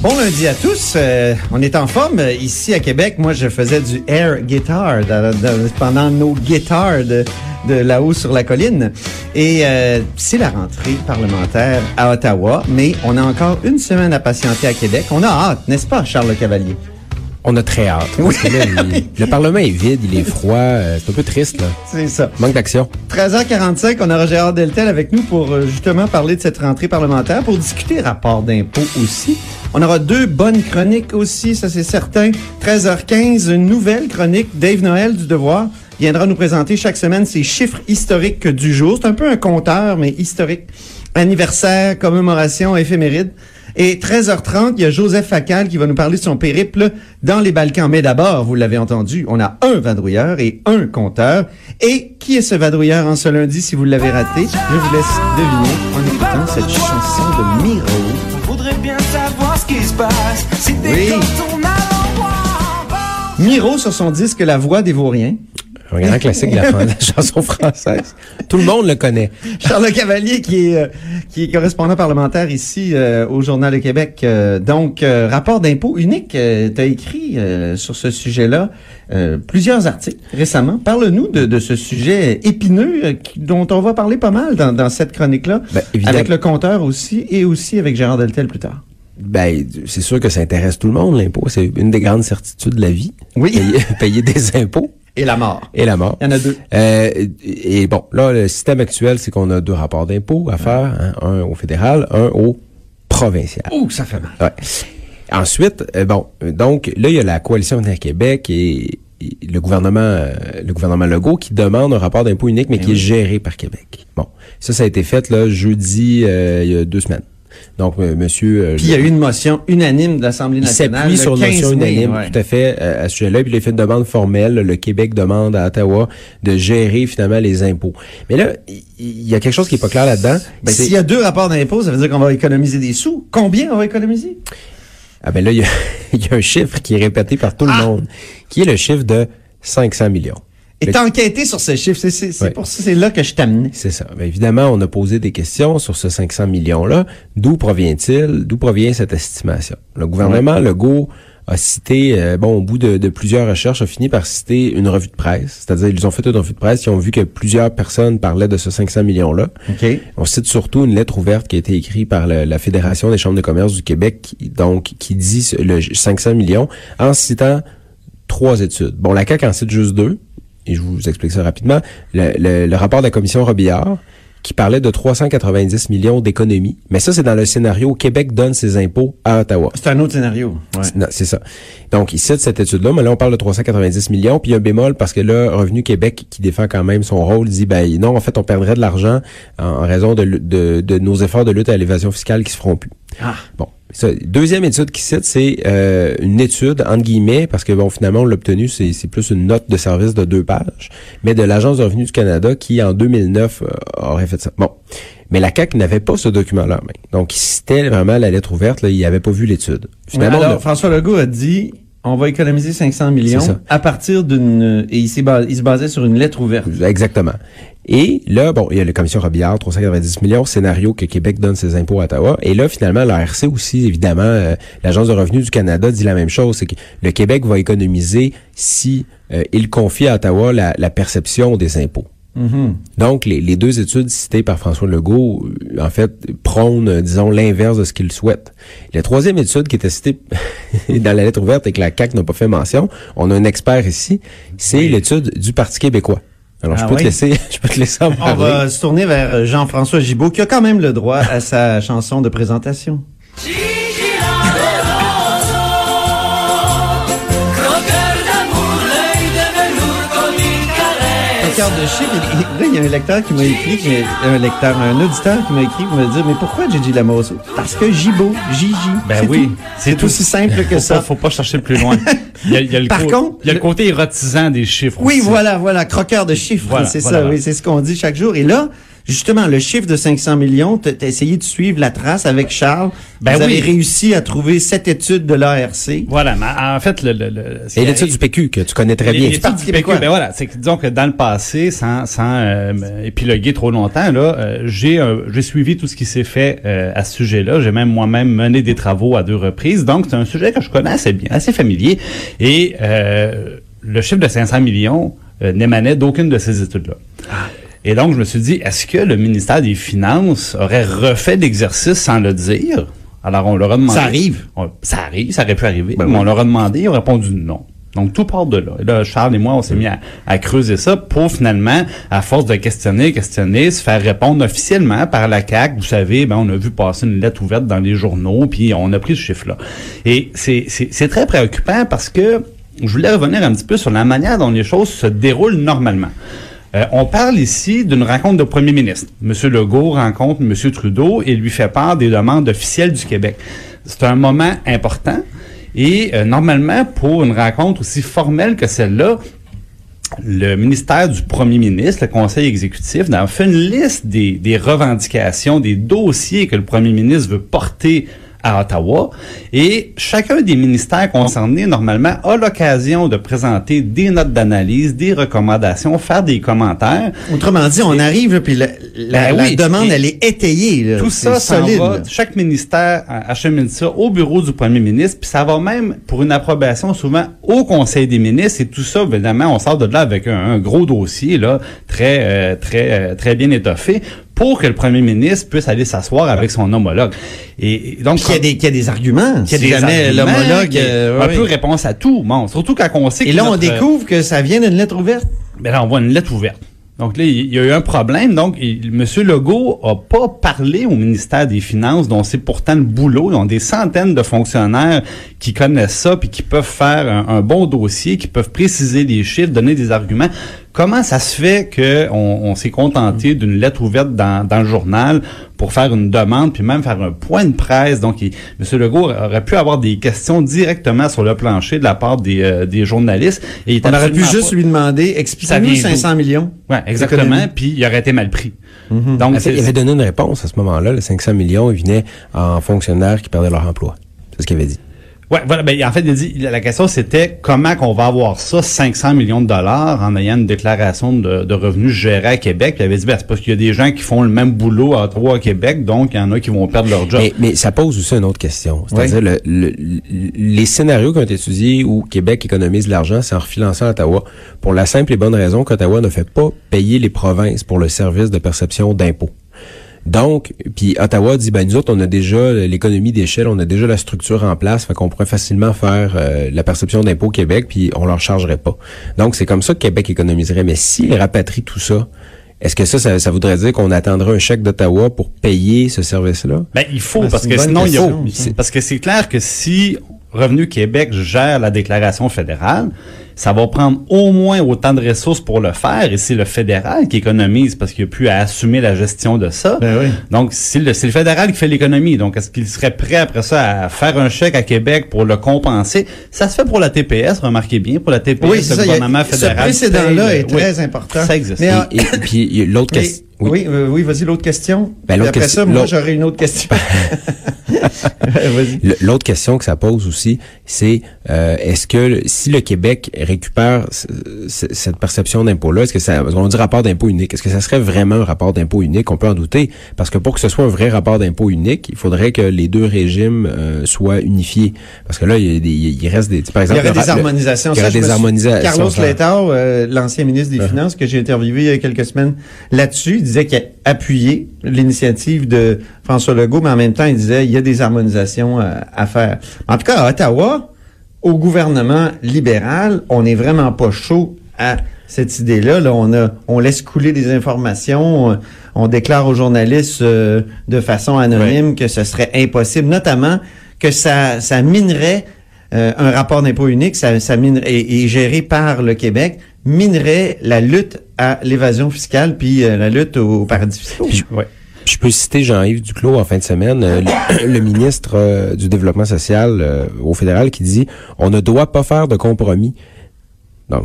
Bon lundi à tous. Euh, on est en forme ici à Québec. Moi, je faisais du air guitar pendant nos guitares de, de là-haut sur la colline. Et euh, c'est la rentrée parlementaire à Ottawa, mais on a encore une semaine à patienter à Québec. On a hâte, n'est-ce pas, Charles Le Cavalier? On a très hâte. Oui. Parce que là, il- le Parlement est vide, il est froid, euh, c'est un peu triste, là. C'est ça. Manque d'action. 13h45, on aura Gérard Deltel avec nous pour euh, justement parler de cette rentrée parlementaire, pour discuter rapport d'impôt aussi. On aura deux bonnes chroniques aussi, ça c'est certain. 13h15, une nouvelle chronique. Dave Noël du Devoir viendra nous présenter chaque semaine ses chiffres historiques du jour. C'est un peu un compteur, mais historique. Anniversaire, commémoration, éphéméride. Et 13h30, il y a Joseph Facal qui va nous parler de son périple dans les Balkans. Mais d'abord, vous l'avez entendu, on a un vadrouilleur et un compteur. Et qui est ce vadrouilleur en ce lundi si vous l'avez raté? Je vous laisse deviner en écoutant cette chanson de Miro. Qui se passe. Si Oui. Miro sur son disque La Voix des Vauriens. Un grand classique de la, de la chanson française. Tout le monde le connaît. Charles Cavalier qui est euh, qui est correspondant parlementaire ici euh, au Journal de Québec. Euh, donc euh, rapport d'impôt unique, tu as écrit euh, sur ce sujet-là euh, plusieurs articles récemment. Parle-nous de, de ce sujet épineux euh, qui- dont on va parler pas mal dans, dans cette chronique-là, Ben, avec le compteur aussi et aussi avec Gérard Deltel plus tard. Ben, c'est sûr que ça intéresse tout le monde, l'impôt. C'est une des grandes certitudes de la vie. Oui. Payer, payer des impôts Et la mort. et la mort. Il y en a deux. Euh, et bon, là, le système actuel, c'est qu'on a deux rapports d'impôts à faire, hein, un au fédéral, un au provincial. Ouh, ça fait mal. Ouais. Ensuite, euh, bon, donc là, il y a la coalition Avenir Québec et, et le gouvernement euh, le gouvernement Legault qui demande un rapport d'impôt unique, mais qui est géré par Québec. Bon, ça, ça a été fait là jeudi, euh, il y a deux semaines. Donc, euh, monsieur... euh, Puis il y a eu une motion unanime de l'Assemblée il nationale. s'appuie le sur une 15 motion mai, unanime, ouais. tout à fait, euh, à ce sujet-là. Puis il a fait une demande formelle. Le Québec demande à Ottawa de gérer finalement les impôts. Mais là, il il y a quelque chose qui est pas clair là-dedans. Ben, s'il y a deux rapports d'impôt, ça veut dire qu'on va économiser des sous. Combien on va économiser? Ah ben là, il y, a, il y a un chiffre qui est répété par tout Ah! le monde, qui est le chiffre de 500 millions. T'as enquêté sur ce chiffre. C'est, c'est, c'est Ouais. pour ça, c'est là que je t'amenais. C'est ça. Ben, évidemment, on a posé des questions sur ce 500 millions-là. D'où provient-il? D'où provient cette estimation? Le gouvernement Legault a cité, euh, bon, au bout de, de plusieurs recherches, a fini par citer une revue de presse. C'est-à-dire, ils ont fait une revue de presse, ils ont vu que plusieurs personnes parlaient de ce 500 millions-là. OK. On cite surtout une lettre ouverte qui a été écrite par le- la Fédération des chambres de commerce du Québec, qui- donc qui dit le 500 millions en citant trois études. Bon, la CAQ en cite juste deux, et je vous explique ça rapidement. Le, le- le rapport de la commission Robillard, qui parlait de 390 millions d'économies. Mais ça, c'est dans le scénario où Québec donne ses impôts à Ottawa. C'est un autre scénario. Ouais. Non, c'est ça. Donc, il cite cette étude-là, mais là, on parle de 390 millions, puis il y a un bémol parce que là, Revenu Québec, qui défend quand même son rôle, dit, ben non, en fait, on perdrait de l'argent en, en raison de, de, de nos efforts de lutte à l'évasion fiscale qui se feront plus. Ah. Bon. Ça, deuxième étude qu'il cite, c'est euh, une étude, entre guillemets, parce que bon, finalement, on l'a obtenu, c'est c'est plus une note de service de deux pages, mais de l'Agence de revenus du Canada qui, en 2009, euh, aurait fait ça. Bon. Mais la CAQ n'avait pas ce document-là en main. Donc, il citait vraiment la lettre ouverte, là, il n'avait pas vu l'étude. Finalement, a- Alors, François Legault a dit, on va économiser 500 millions à partir d'une, et il, s'est bas- il se basait sur une lettre ouverte. Exactement. Et là, bon, il y a la commission Robillard, 390 millions, scénario que Québec donne ses impôts à Ottawa. Et là, finalement, l'ARC aussi, évidemment, euh, l'Agence de revenus du Canada dit la même chose, c'est que le Québec va économiser si euh, il confie à Ottawa la, la perception des impôts. Donc, les, les deux études citées par François Legault, euh, en fait, prônent, euh, disons, l'inverse de ce qu'il souhaite. La troisième étude qui était citée dans la lettre ouverte et que la CAQ n'a pas fait mention, on a un expert ici, c'est l'étude du Parti québécois. Alors, Ah je peux oui? te laisser, je peux te laisser en On parler. va se tourner vers euh, Jean-François Gibault, qui a quand même le droit à sa chanson de présentation. De chiffres. Là, il y a un lecteur qui m'a écrit, un lecteur, un auditeur qui m'a écrit pour me dire, mais pourquoi Gigi Lamosso? Parce que Gibo, Gigi. Ben oui, c'est aussi simple que Faut ça. pas, faut pas chercher plus loin. Il y a, il y a le Par contre, il y a le côté érotisant des chiffres. Oui, aussi. voilà, voilà, croqueur de chiffres, Voilà, c'est voilà, ça, oui, c'est ce qu'on dit chaque jour. Et là, justement, le chiffre de 500 millions, t'as t'as essayé de suivre la trace avec Charles. Ben Vous oui. avez réussi à trouver cette étude de l'ARC. Voilà, mais en fait, le, le, le- Et l'étude du PQ, que tu connais très bien. Parti du. PQ, ben voilà, c'est que disons que dans le passé, sans, sans euh, épiloguer trop longtemps, là, euh, j'ai euh, j'ai suivi tout ce qui s'est fait euh, à ce sujet-là. J'ai même moi-même mené des travaux à deux reprises. Donc, c'est un sujet que je connais assez bien, assez familier. Et euh, le chiffre de 500 millions euh, n'émanait d'aucune de ces études-là. Et donc, je me suis dit, est-ce que le ministère des Finances aurait refait l'exercice sans le dire? Alors, on leur a demandé. Ça arrive. On- ça arrive, ça aurait pu arriver. Ben mais oui. on leur a demandé, ils ont répondu non. Donc, tout part de là. Et là, Charles et moi, on s'est mis à, à creuser ça pour finalement, à force de questionner, questionner, se faire répondre officiellement par la CAQ. Vous savez, ben, on a vu passer une lettre ouverte dans les journaux, puis on a pris ce chiffre-là. Et c'est très préoccupant parce que je voulais revenir un petit peu sur la manière dont les choses se déroulent normalement. Euh, on parle ici d'une rencontre de premier ministre. Monsieur Legault rencontre Monsieur Trudeau et lui fait part des demandes officielles du Québec. C'est un moment important et euh, normalement, pour une rencontre aussi formelle que celle-là, le ministère du premier ministre, le conseil exécutif, a fait une liste des revendications, des dossiers que le premier ministre veut porter à Ottawa. Et chacun des ministères concernés, normalement, a l'occasion de présenter des notes d'analyse, des recommandations, faire des commentaires. Autrement dit, on arrive, là, puis la, la- Ben la oui. demande, Et elle est étayée. Là. Tout ça solide. va. Chaque ministère achemine ça au bureau du premier ministre, puis ça va même pour une approbation souvent au conseil des ministres. Et tout ça, évidemment, on sort de là avec un, un gros dossier là, très euh, très euh, très bien étoffé pour que le premier ministre puisse aller s'asseoir avec son homologue. Et, et donc Qu'il y a des, qu'il y a des arguments. qu'il y a si des l'homologue. euh, un oui. peu réponse à tout. Bon, surtout quand on sait Et que là, on notre- découvre que ça vient d'une lettre ouverte. mais là, on voit une lettre ouverte. Donc là, il y a eu un problème. Donc, M. Legault a pas parlé au ministère des Finances, dont c'est pourtant le boulot. Ils ont des centaines de fonctionnaires qui connaissent ça, puis qui peuvent faire un, un bon dossier, qui peuvent préciser les chiffres, donner des arguments. Comment ça se fait qu'on on, s'est contenté d'une lettre ouverte dans, dans le journal pour faire une demande, puis même faire un point de presse? Donc, il- M. Legault aurait pu avoir des questions directement sur le plancher de la part des, euh, des journalistes. Et il On aurait pu juste pas- lui demander, Ça expliquez-nous vient d'où? 500 millions. Ouais, exactement. Puis il aurait été mal pris. Donc, En fait, c'est- il avait donné une réponse à ce moment-là. Le 500 millions, il venait en fonctionnaires qui perdaient leur emploi. C'est ce qu'il avait dit. Ouais, voilà. Ben, en fait, il a dit, la question c'était comment qu'on va avoir ça, 500 millions de dollars, en ayant une déclaration de, de revenus gérée à Québec. Puis il avait dit, ben, c'est parce qu'il y a des gens qui font le même boulot à Ottawa, à Québec, donc il y en a qui vont perdre leur job. Mais, mais ça pose aussi une autre question. C'est-à-dire, le- le- les scénarios qui ont été étudiés où Québec économise de l'argent, c'est en refilançant à Ottawa, pour la simple et bonne raison qu'Ottawa ne fait pas payer les provinces pour le service de perception d'impôts. Donc, puis Ottawa dit, ben nous autres, on a déjà l'économie d'échelle, on a déjà la structure en place, fait qu'on pourrait facilement faire euh, la perception d'impôts au Québec, puis on leur chargerait pas. Donc, c'est comme ça que Québec économiserait. Mais s'il rapatrie tout ça, est-ce que ça, ça, ça voudrait dire qu'on attendrait un chèque d'Ottawa pour payer ce service-là? Ben, il faut, Ah, parce que sinon, il c'est- parce que c'est clair que si Revenu Québec gère la déclaration fédérale, ça va prendre au moins autant de ressources pour le faire, et c'est le fédéral qui économise parce qu'il n'y a plus à assumer la gestion de ça. Ben oui. Donc, c'est le, c'est le fédéral qui fait l'économie. Donc, est-ce qu'il serait prêt après ça à faire un chèque à Québec pour le compenser? Ça se fait pour la TPS, remarquez bien, pour la TPS, Oui, c'est le ça. y a- gouvernement ce fédéral. précédent-là est oui, très important. Ça existe. Mais, Et, et puis, l'autre question. Oui, euh, oui, vas-y, l'autre question. Ben, après question- ça, moi, j'aurais une autre question. Le- L'autre question que ça pose aussi, c'est euh, est-ce que si le Québec récupère cette perception d'impôt-là, est-ce que ça, qu'on dit rapport d'impôt unique, est-ce que ça serait vraiment un rapport d'impôt unique? On peut en douter, parce que pour que ce soit un vrai rapport d'impôt unique, il faudrait que les deux régimes euh, soient unifiés, parce que là, il, y a des- il reste des, par Il y exemple, aurait des harmonisations. il y aurait des harmonisations. Carlos. Letao, euh, l'ancien ministre des Finances, que j'ai interviewé il y a quelques semaines là-dessus, disait qu'il a appuyé l'initiative de François Legault, mais en même temps, il disait il y a des harmonisations euh, à faire. En tout cas, à Ottawa, au gouvernement libéral, on n'est vraiment pas chaud à cette idée-là. Là, on a, on laisse couler des informations, on, on déclare aux journalistes euh, de façon anonyme que ce serait impossible, notamment que ça, ça minerait euh, un rapport d'impôt unique, ça, ça mine, et, et géré par le Québec, minerait la lutte à l'évasion fiscale puis euh, la lutte aux paradis fiscaux. Puis je, Ouais. je peux citer Jean-Yves Duclos en fin de semaine, euh, le, le ministre euh, du Développement social au fédéral, qui dit « On ne doit pas faire de compromis. » Donc,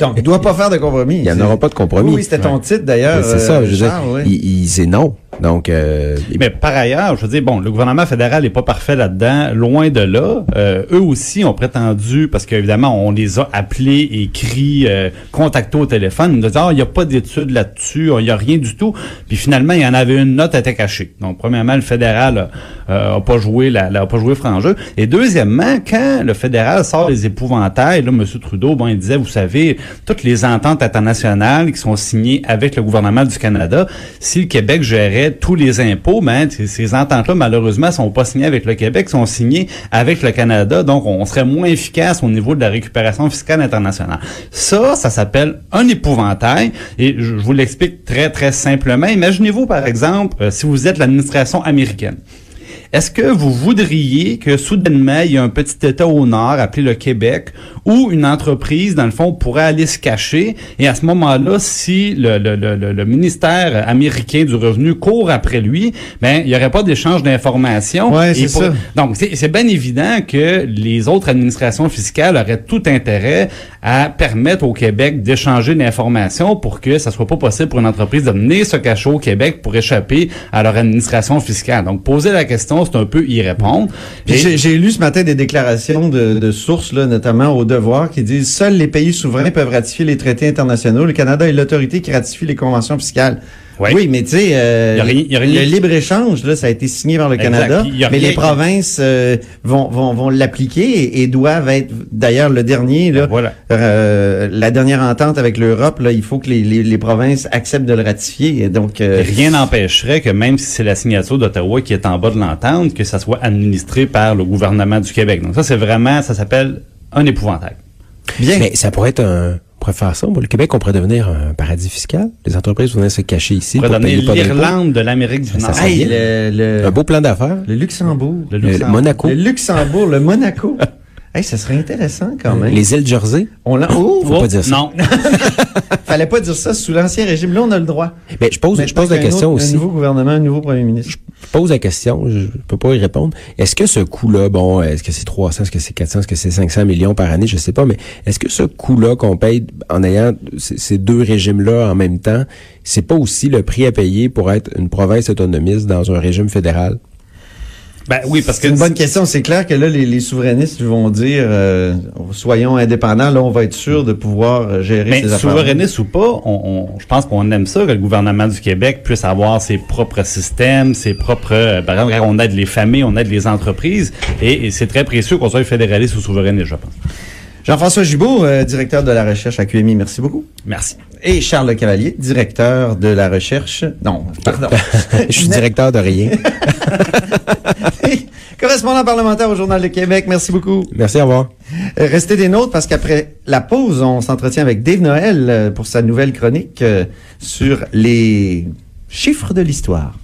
Donc, il doit pas faire de compromis. il n'y en aura pas de compromis. Oui, c'était ton titre d'ailleurs. c'est ça, je veux dire, il, il- c'est non. Donc, euh, Mais par ailleurs, je veux dire, bon, le gouvernement fédéral n'est pas parfait là-dedans, loin de là. Euh, eux aussi ont prétendu, parce qu'évidemment, on les a appelés, écrits, euh, contactés au téléphone, nous disaient, ah, il n'y a pas d'études là-dessus, il n'y a rien du tout. Puis finalement, il y en avait une note était cachée. Donc, premièrement, le fédéral euh, a pas joué la, la- a pas joué franc jeu. Et deuxièmement, quand le fédéral sort les épouvantails, là, M. Trudeau, bon, il disait, vous savez, toutes les ententes internationales qui sont signées avec le gouvernement du Canada, si le Québec gérait tous les impôts, ben, ces- ces ententes-là, malheureusement, sont pas signées avec le Québec, sont signées avec le Canada, donc on serait moins efficace au niveau de la récupération fiscale internationale. Ça, ça s'appelle un épouvantail, et je, je vous l'explique très, très simplement. Imaginez-vous, par exemple, euh, si vous êtes l'administration américaine. Est-ce que vous voudriez que soudainement, il y ait un petit État au nord appelé le Québec où une entreprise, dans le fond, pourrait aller se cacher? Et à ce moment-là, si le, le, le, le- ministère américain du revenu court après lui, ben il n'y aurait pas d'échange d'informations. Ouais, c'est ça. Donc, c'est c'est bien évident que les autres administrations fiscales auraient tout intérêt à permettre au Québec d'échanger l'information pour que ça soit pas possible pour une entreprise de venir se cacher au Québec pour échapper à leur administration fiscale. Donc, poser la question, c'est un peu y répondre. J'ai lu ce matin des déclarations de, de sources, là, notamment au Devoir, qui disent seuls les pays souverains peuvent ratifier les traités internationaux. Le Canada est l'autorité qui ratifie les conventions fiscales. Ouais. Oui, mais tu sais, euh, le libre-échange, là, ça a été signé par le Exact. Canada, mais rien- les provinces euh, vont, vont, vont l'appliquer et, et doivent être, d'ailleurs, le dernier, là, Voilà. euh, la dernière entente avec l'Europe, là, il faut que les, les, les provinces acceptent de le ratifier. Et donc, euh, Rien n'empêcherait que même si c'est la signature d'Ottawa qui est en bas de l'entente, que ça soit administré par le gouvernement du Québec. Donc ça, c'est vraiment, ça s'appelle un épouvantail. bien. mais ça pourrait être un... On pourrait faire ça. Le Québec, on pourrait devenir un paradis fiscal. Les entreprises voudraient se cacher ici On pour pourrait donner payer pas d'impôts. l'Irlande de l'Amérique du Ça Nord. serait Hey, bien. le, le, Un beau plan d'affaires. le Luxembourg. Le. Monaco. Le Luxembourg, le Monaco. hey, ça serait intéressant quand même. Les îles Jersey. On l'a. Oh, Faut pas dire ça. Non. fallait pas dire ça sous l'ancien régime. Là, on a le droit. Mais je pose, je pose la question autre- aussi. Un nouveau gouvernement, un nouveau premier ministre. Je pose la question, je peux pas y répondre. Est-ce que ce coût-là, bon, est-ce que c'est 300, est-ce que c'est 400, est-ce que c'est 500 millions par année, je sais pas, mais est-ce que ce coût-là qu'on paye en ayant ces deux régimes-là en même temps, c'est pas aussi le prix à payer pour être une province autonomiste dans un régime fédéral? Ben oui, parce que C'est une bonne question. C'est clair que là, les, les souverainistes vont dire, euh, soyons indépendants. Là, on va être sûr de pouvoir euh, gérer Mais ces affaires. souverainiste ou pas, on, on- je pense qu'on aime ça que le gouvernement du Québec puisse avoir ses propres systèmes, ses propres. euh, par exemple, on aide les familles, on aide les entreprises, et, et c'est très précieux qu'on soit fédéraliste ou souverainiste, je pense. Jean-François Gibault, euh, directeur de la recherche à QMI, merci beaucoup. Merci. Et Charles Le Cavalier, directeur de la recherche. Non, pardon. Je suis directeur de rien. Correspondant parlementaire au Journal de Québec, merci beaucoup. Merci, au revoir. Euh, Restez des nôtres parce qu'après la pause, on s'entretient avec Dave Noël euh, pour sa nouvelle chronique euh, sur les chiffres de l'histoire.